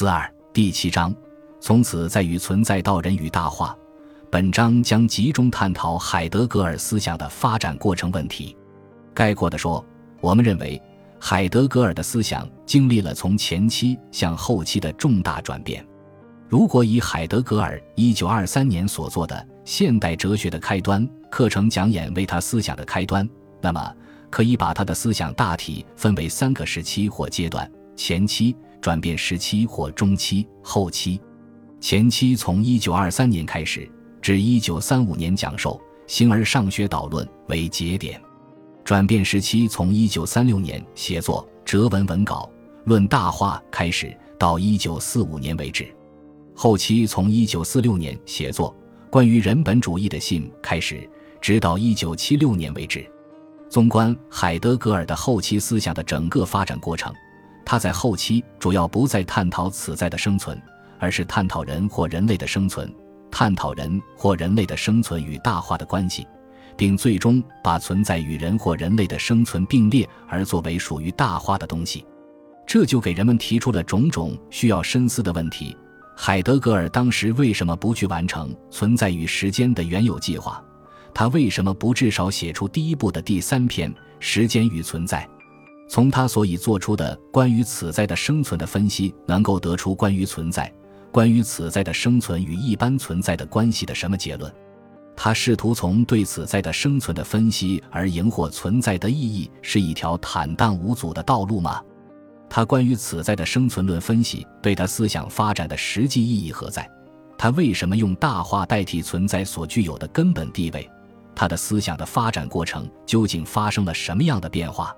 四二第七章，从此在与存在到人与大化。本章将集中探讨海德格尔思想的发展过程问题。概括地说，我们认为海德格尔的思想经历了从前期向后期的重大转变。如果以海德格尔一九二三年所做的《现代哲学的开端》课程讲演为他思想的开端，那么可以把他的思想大体分为三个时期或阶段：前期。转变时期或中期、后期，前期从一九二三年开始至一九三五年讲授《形而上学导论》为节点；转变时期从一九三六年写作《哲文文稿论大化》开始到一九四五年为止；后期从一九四六年写作《关于人本主义的信》开始，直到一九七六年为止。纵观海德格尔的后期思想的整个发展过程。他在后期主要不再探讨此在的生存，而是探讨人或人类的生存，探讨人或人类的生存与大化的关系，并最终把存在与人或人类的生存并列而作为属于大化的东西。这就给人们提出了种种需要深思的问题：海德格尔当时为什么不去完成存在与时间的原有计划？他为什么不至少写出第一部的第三篇《时间与存在》？从他所以做出的关于此在的生存的分析，能够得出关于存在、关于此在的生存与一般存在的关系的什么结论？他试图从对此在的生存的分析而赢获存在的意义，是一条坦荡无阻的道路吗？他关于此在的生存论分析对他思想发展的实际意义何在？他为什么用大化代替存在所具有的根本地位？他的思想的发展过程究竟发生了什么样的变化？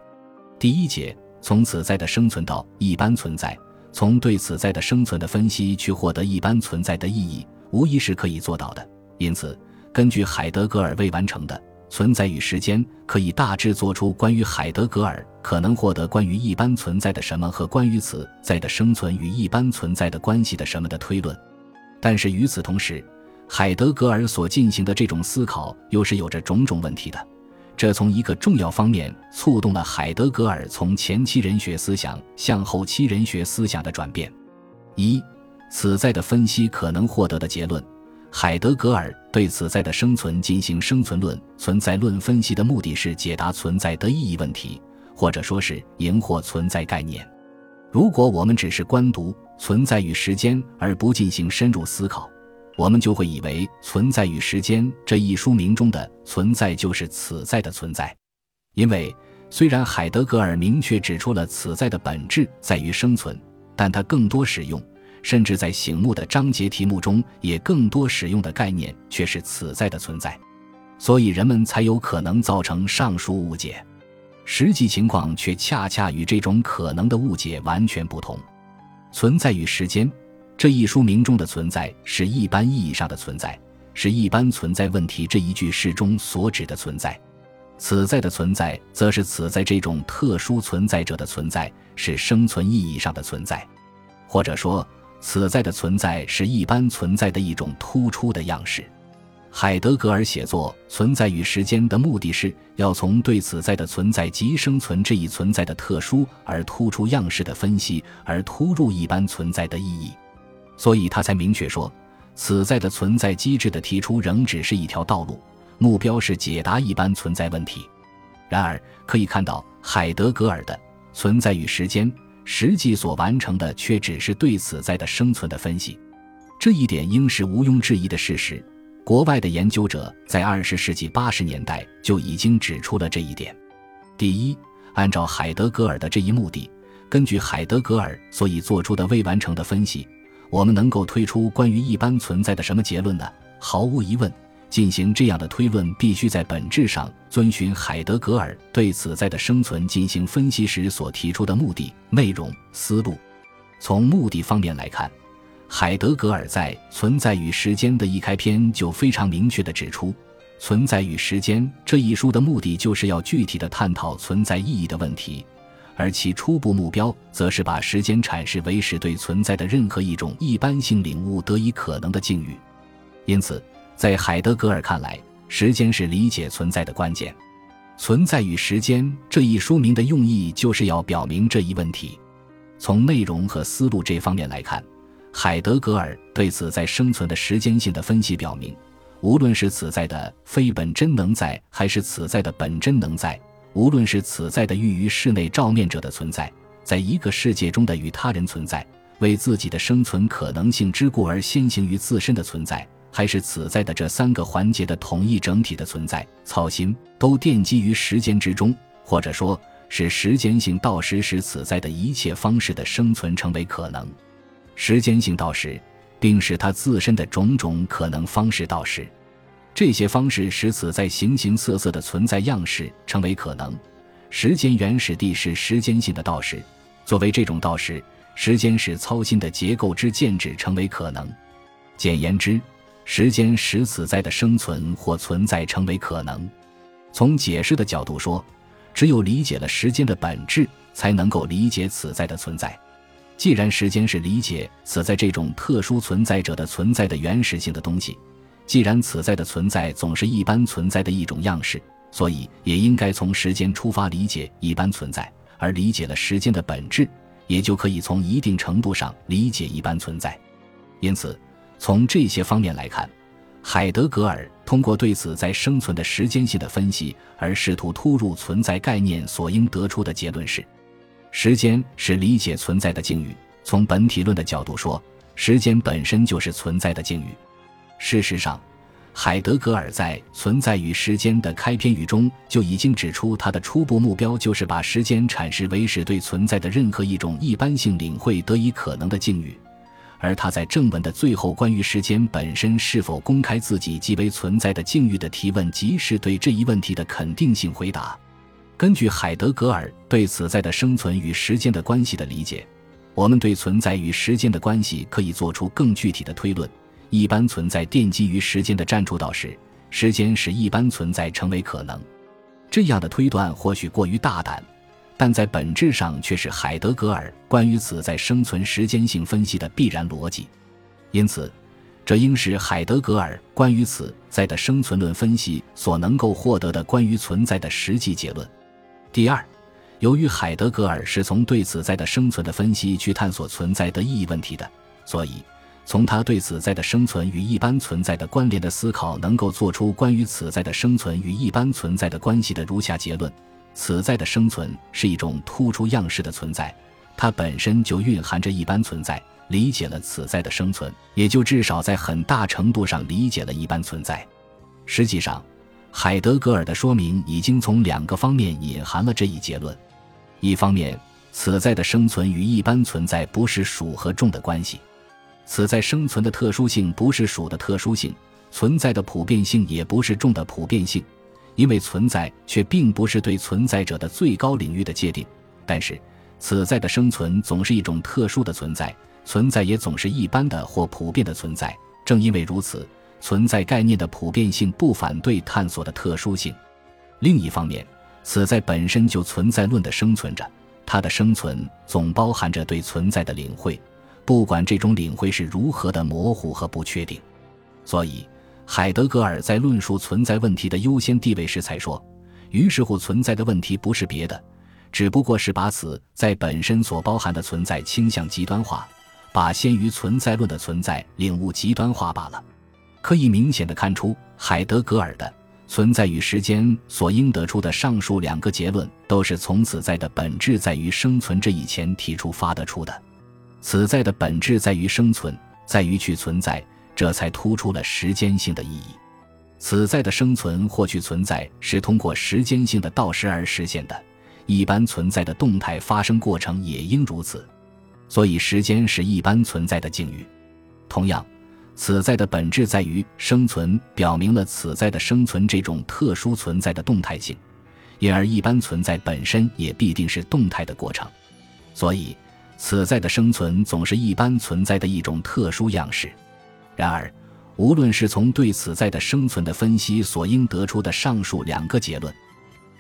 第一节从此在的生存到一般存在，从对此在的生存的分析去获得一般存在的意义，无疑是可以做到的。因此，根据海德格尔未完成的存在与时间，可以大致做出关于海德格尔可能获得关于一般存在的什么和关于此在的生存与一般存在的关系的什么的推论。但是与此同时，海德格尔所进行的这种思考又是有着种种问题的。这从一个重要方面触动了海德格尔从前期人学思想向后期人学思想的转变。一，此在的分析可能获得的结论。海德格尔对此在的生存进行生存论、存在论分析的目的是解答存在的意义问题，或者说是赢获存在概念。如果我们只是观读存在与时间而不进行深入思考，我们就会以为《存在与时间》这一书名中的“存在”就是此在的存在，因为虽然海德格尔明确指出了此在的本质在于生存，但他更多使用，甚至在醒目的章节题目中也更多使用的概念却是此在的存在，所以人们才有可能造成上述误解。实际情况却恰恰与这种可能的误解完全不同，《存在与时间》。这一书名中的存在是一般意义上的存在，是一般存在问题这一句诗中所指的存在。此在的存在，则是此在这种特殊存在者的存在，是生存意义上的存在，或者说，此在的存在是一般存在的一种突出的样式。海德格尔写作《存在与时间》的目的是要从对此在的存在及生存这一存在的特殊而突出样式的分析，而突入一般存在的意义。所以他才明确说，此在的存在机制的提出仍只是一条道路，目标是解答一般存在问题。然而，可以看到海德格尔的《存在与时间》实际所完成的却只是对此在的生存的分析，这一点应是毋庸置疑的事实。国外的研究者在二十世纪八十年代就已经指出了这一点。第一，按照海德格尔的这一目的，根据海德格尔所以做出的未完成的分析。我们能够推出关于一般存在的什么结论呢？毫无疑问，进行这样的推论必须在本质上遵循海德格尔对此在的生存进行分析时所提出的目的、内容、思路。从目的方面来看，海德格尔在《存在与时间》的一开篇就非常明确地指出，《存在与时间》这一书的目的就是要具体地探讨存在意义的问题。而其初步目标，则是把时间阐释为使对存在的任何一种一般性领悟得以可能的境遇。因此，在海德格尔看来，时间是理解存在的关键。《存在与时间》这一书名的用意，就是要表明这一问题。从内容和思路这方面来看，海德格尔对此在生存的时间性的分析表明，无论是此在的非本真能在，还是此在的本真能在，无论是此在的寓于室内照面者的存在，在一个世界中的与他人存在，为自己的生存可能性之故而先行于自身的存在。还是此在的这三个环节的统一整体的存在，操心都奠基于时间之中，或者说是时间性到时使此在的一切方式的生存成为可能。时间性到时，并使它自身的种种可能方式到时，这些方式使此在形形色色的存在样式成为可能。时间原始地是时间性的道时，作为这种道时，时间使操心的结构之建制成为可能。简言之。时间使此在的生存或存在成为可能。从解释的角度说，只有理解了时间的本质，才能够理解此在的存在。既然时间是理解此在这种特殊存在者的存在的原始性的东西，既然此在的存在总是一般存在的一种样式，所以也应该从时间出发理解一般存在。而理解了时间的本质，也就可以从一定程度上理解一般存在。因此。从这些方面来看，海德格尔通过对此在生存的时间性的分析，而试图突入存在概念所应得出的结论是：时间是理解存在的境遇。从本体论的角度说，时间本身就是存在的境遇。事实上，海德格尔在《存在与时间》的开篇语中就已经指出，他的初步目标就是把时间阐释为使对存在的任何一种一般性领会得以可能的境遇。而他在正文的最后，关于时间本身是否公开自己即为存在的境遇的提问，即是对这一问题的肯定性回答。根据海德格尔对此在的生存与时间的关系的理解，我们对存在与时间的关系可以做出更具体的推论。一般存在奠基于时间的占主导时，时间使一般存在成为可能。这样的推断或许过于大胆。但在本质上却是海德格尔关于此在生存时间性分析的必然逻辑，因此，这应是海德格尔关于此在的生存论分析所能够获得的关于存在的实际结论。第二，由于海德格尔是从对此在的生存的分析去探索存在的意义问题的，所以从他对此在的生存与一般存在的关联的思考，能够做出关于此在的生存与一般存在的关系的如下结论。此在的生存是一种突出样式的存在，它本身就蕴含着一般存在。理解了此在的生存，也就至少在很大程度上理解了一般存在。实际上，海德格尔的说明已经从两个方面隐含了这一结论：一方面，此在的生存与一般存在不是属和众的关系；此在生存的特殊性不是属的特殊性，存在的普遍性也不是众的普遍性。因为存在却并不是对存在者的最高领域的界定，但是此在的生存总是一种特殊的存在，存在也总是一般的或普遍的存在。正因为如此，存在概念的普遍性不反对探索的特殊性。另一方面，此在本身就存在论的生存着，它的生存总包含着对存在的领会，不管这种领会是如何的模糊和不确定。所以。海德格尔在论述存在问题的优先地位时才说：“于是乎，存在的问题不是别的，只不过是把此在本身所包含的存在倾向极端化，把先于存在论的存在领悟极端化罢了。”可以明显的看出，海德格尔的存在与时间所应得出的上述两个结论，都是从此在的本质在于生存这一前提出发得出的。此在的本质在于生存，在于去存在。这才突出了时间性的意义。此在的生存或去存在是通过时间性的倒时而实现的，一般存在的动态发生过程也应如此。所以，时间是一般存在的境遇。同样，此在的本质在于生存，表明了此在的生存这种特殊存在的动态性，因而一般存在本身也必定是动态的过程。所以，此在的生存总是一般存在的一种特殊样式。然而，无论是从对此在的生存的分析所应得出的上述两个结论，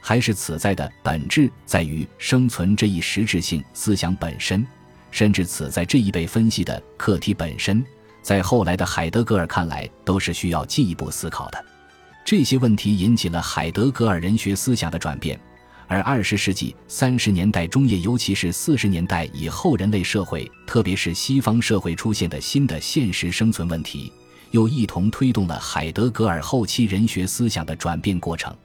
还是此在的本质在于生存这一实质性思想本身，甚至此在这一被分析的课题本身，在后来的海德格尔看来，都是需要进一步思考的。这些问题引起了海德格尔人学思想的转变，而二十世纪三十年代中叶，尤其是四十年代以后，人类社会，特别是西方社会出现的新的现实生存问题，又一同推动了海德格尔后期人学思想的转变过程。